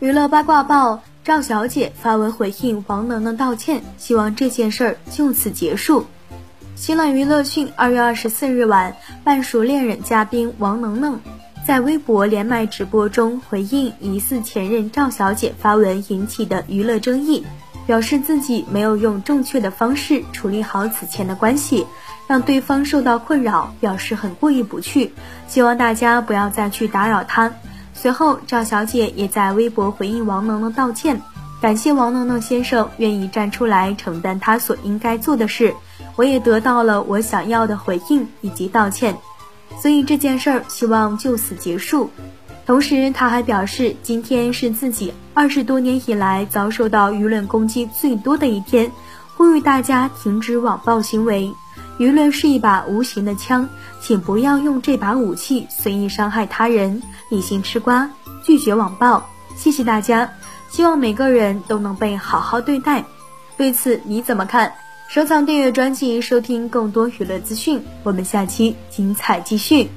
娱乐八卦报：赵小姐发文回应王能能道歉，希望这件事儿就此结束。新浪娱乐讯，二月二十四日晚，半熟恋人嘉宾王能能在微博连麦直播中回应疑似前任赵小姐发文引起的娱乐争议，表示自己没有用正确的方式处理好此前的关系，让对方受到困扰，表示很过意不去，希望大家不要再去打扰他。随后，赵小姐也在微博回应王能能道歉，感谢王能能先生愿意站出来承担他所应该做的事，我也得到了我想要的回应以及道歉，所以这件事儿希望就此结束。同时，他还表示，今天是自己二十多年以来遭受到舆论攻击最多的一天，呼吁大家停止网暴行为。舆论是一把无形的枪，请不要用这把武器随意伤害他人，理性吃瓜，拒绝网暴。谢谢大家，希望每个人都能被好好对待。对此你怎么看？收藏订阅专辑，收听更多娱乐资讯。我们下期精彩继续。